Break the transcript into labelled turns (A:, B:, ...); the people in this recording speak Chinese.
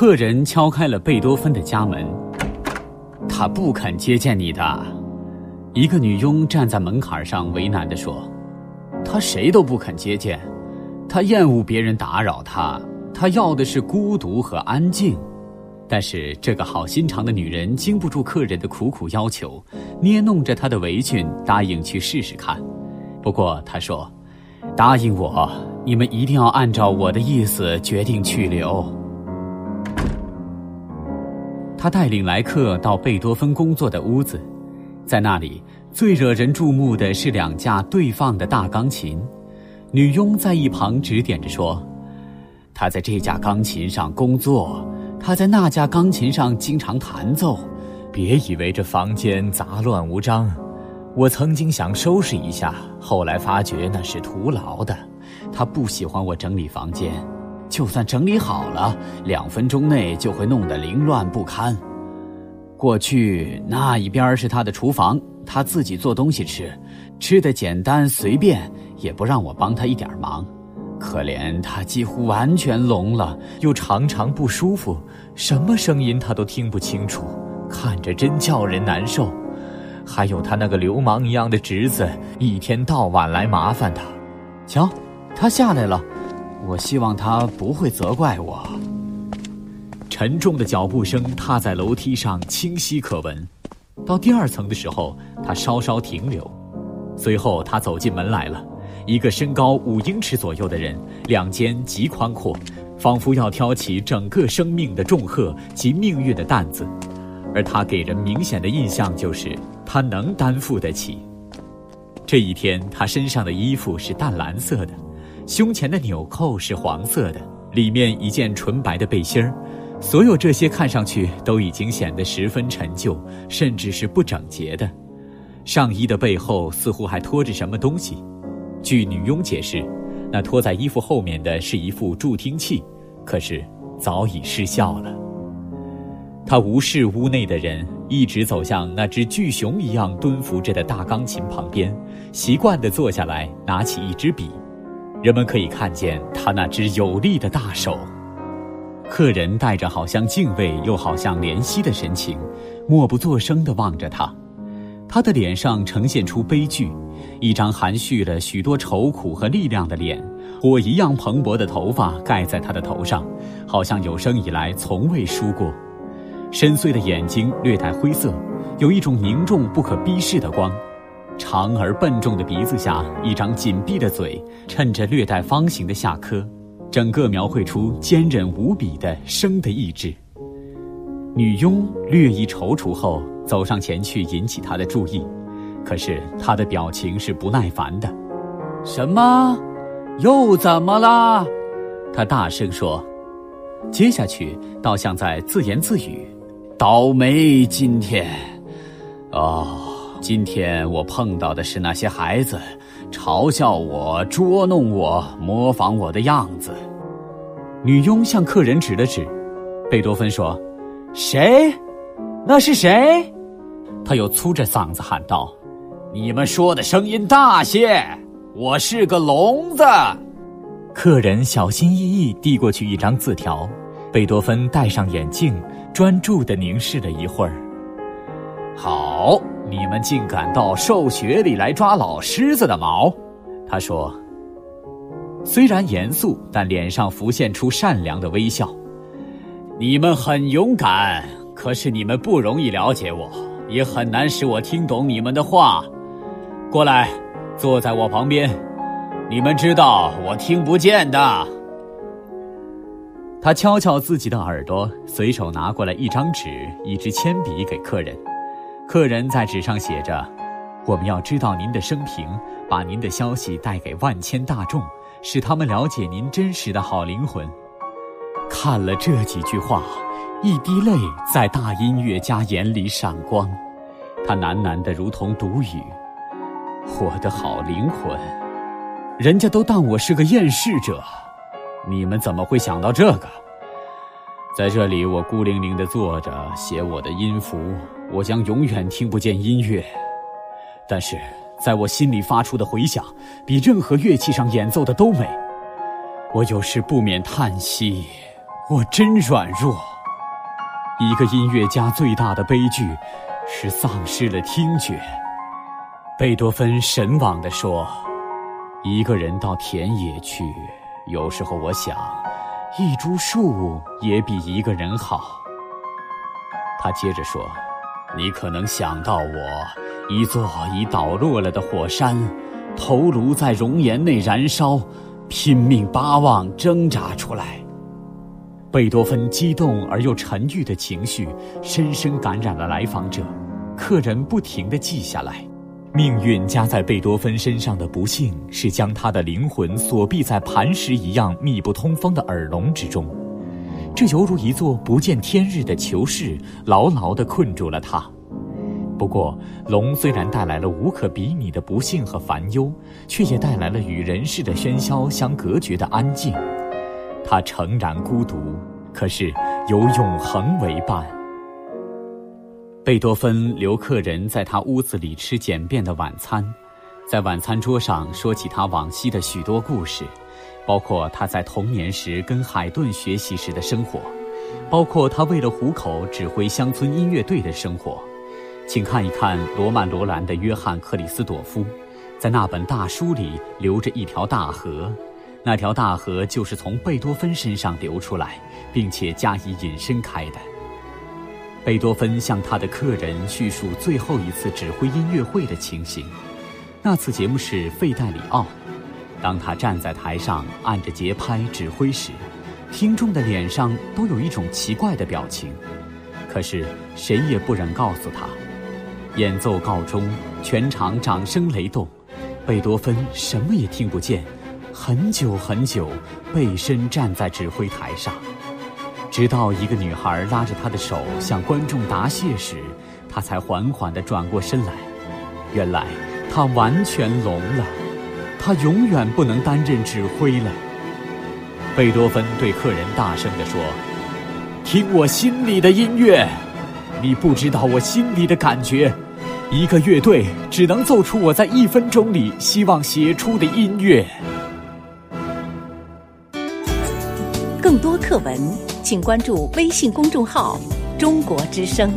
A: 客人敲开了贝多芬的家门，他不肯接见你的。一个女佣站在门槛上，为难地说：“他谁都不肯接见，他厌恶别人打扰他，他要的是孤独和安静。”但是这个好心肠的女人经不住客人的苦苦要求，捏弄着她的围裙，答应去试试看。不过她说：“答应我，你们一定要按照我的意思决定去留。”他带领来客到贝多芬工作的屋子，在那里最惹人注目的是两架对放的大钢琴。女佣在一旁指点着说：“他在这架钢琴上工作。”他在那架钢琴上经常弹奏，别以为这房间杂乱无章。我曾经想收拾一下，后来发觉那是徒劳的。他不喜欢我整理房间，就算整理好了，两分钟内就会弄得凌乱不堪。过去那一边是他的厨房，他自己做东西吃，吃的简单随便，也不让我帮他一点忙。可怜他几乎完全聋了，又常常不舒服，什么声音他都听不清楚，看着真叫人难受。还有他那个流氓一样的侄子，一天到晚来麻烦他。瞧，他下来了，我希望他不会责怪我。沉重的脚步声踏在楼梯上，清晰可闻。到第二层的时候，他稍稍停留，随后他走进门来了。一个身高五英尺左右的人，两肩极宽阔，仿佛要挑起整个生命的重荷及命运的担子，而他给人明显的印象就是他能担负得起。这一天，他身上的衣服是淡蓝色的，胸前的纽扣是黄色的，里面一件纯白的背心儿，所有这些看上去都已经显得十分陈旧，甚至是不整洁的。上衣的背后似乎还拖着什么东西。据女佣解释，那拖在衣服后面的是一副助听器，可是早已失效了。他无视屋内的人，一直走向那只巨熊一样蹲伏着的大钢琴旁边，习惯地坐下来，拿起一支笔。人们可以看见他那只有力的大手。客人带着好像敬畏又好像怜惜的神情，默不作声地望着他。他的脸上呈现出悲剧，一张含蓄了许多愁苦和力量的脸，火一样蓬勃的头发盖在他的头上，好像有生以来从未梳过。深邃的眼睛略带灰色，有一种凝重不可逼视的光。长而笨重的鼻子下，一张紧闭的嘴，衬着略带方形的下颏，整个描绘出坚韧无比的生的意志。女佣略一踌躇后。走上前去引起他的注意，可是他的表情是不耐烦的。什么？又怎么了？他大声说。接下去倒像在自言自语：“倒霉今天，哦，今天我碰到的是那些孩子，嘲笑我，捉弄我，模仿我的样子。”女佣向客人指了指，贝多芬说：“谁？那是谁？”他又粗着嗓子喊道：“你们说的声音大些，我是个聋子。”客人小心翼翼递过去一张字条，贝多芬戴上眼镜，专注地凝视了一会儿。好，你们竟敢到兽穴里来抓老狮子的毛，他说。虽然严肃，但脸上浮现出善良的微笑。你们很勇敢，可是你们不容易了解我。也很难使我听懂你们的话。过来，坐在我旁边。你们知道我听不见的。他敲敲自己的耳朵，随手拿过来一张纸、一支铅笔给客人。客人在纸上写着：“我们要知道您的生平，把您的消息带给万千大众，使他们了解您真实的好灵魂。”看了这几句话。一滴泪在大音乐家眼里闪光，他喃喃的如同独语：“我的好灵魂，人家都当我是个厌世者，你们怎么会想到这个？在这里，我孤零零的坐着写我的音符，我将永远听不见音乐，但是在我心里发出的回响，比任何乐器上演奏的都美。我有时不免叹息，我真软弱。”一个音乐家最大的悲剧是丧失了听觉。贝多芬神往地说：“一个人到田野去，有时候我想，一株树也比一个人好。”他接着说：“你可能想到我，一座已倒落了的火山，头颅在熔岩内燃烧，拼命巴望挣扎出来。”贝多芬激动而又沉郁的情绪，深深感染了来访者。客人不停地记下来。命运加在贝多芬身上的不幸，是将他的灵魂锁闭在磐石一样密不通风的耳聋之中。这犹如一座不见天日的囚室，牢牢地困住了他。不过，龙虽然带来了无可比拟的不幸和烦忧，却也带来了与人世的喧嚣相隔绝的安静。他诚然孤独，可是有永恒为伴。贝多芬留客人在他屋子里吃简便的晚餐，在晚餐桌上说起他往昔的许多故事，包括他在童年时跟海顿学习时的生活，包括他为了糊口指挥乡村音乐队的生活。请看一看罗曼·罗兰的约翰·克里斯朵夫，在那本大书里流着一条大河。那条大河就是从贝多芬身上流出来，并且加以引申开的。贝多芬向他的客人叙述最后一次指挥音乐会的情形。那次节目是《费代里奥》。当他站在台上按着节拍指挥时，听众的脸上都有一种奇怪的表情。可是谁也不忍告诉他。演奏告终，全场掌声雷动，贝多芬什么也听不见。很久很久，背身站在指挥台上，直到一个女孩拉着他的手向观众答谢时，他才缓缓地转过身来。原来他完全聋了，他永远不能担任指挥了。贝多芬对客人大声地说：“听我心里的音乐，你不知道我心里的感觉。一个乐队只能奏出我在一分钟里希望写出的音乐。”
B: 更多课文，请关注微信公众号“中国之声”。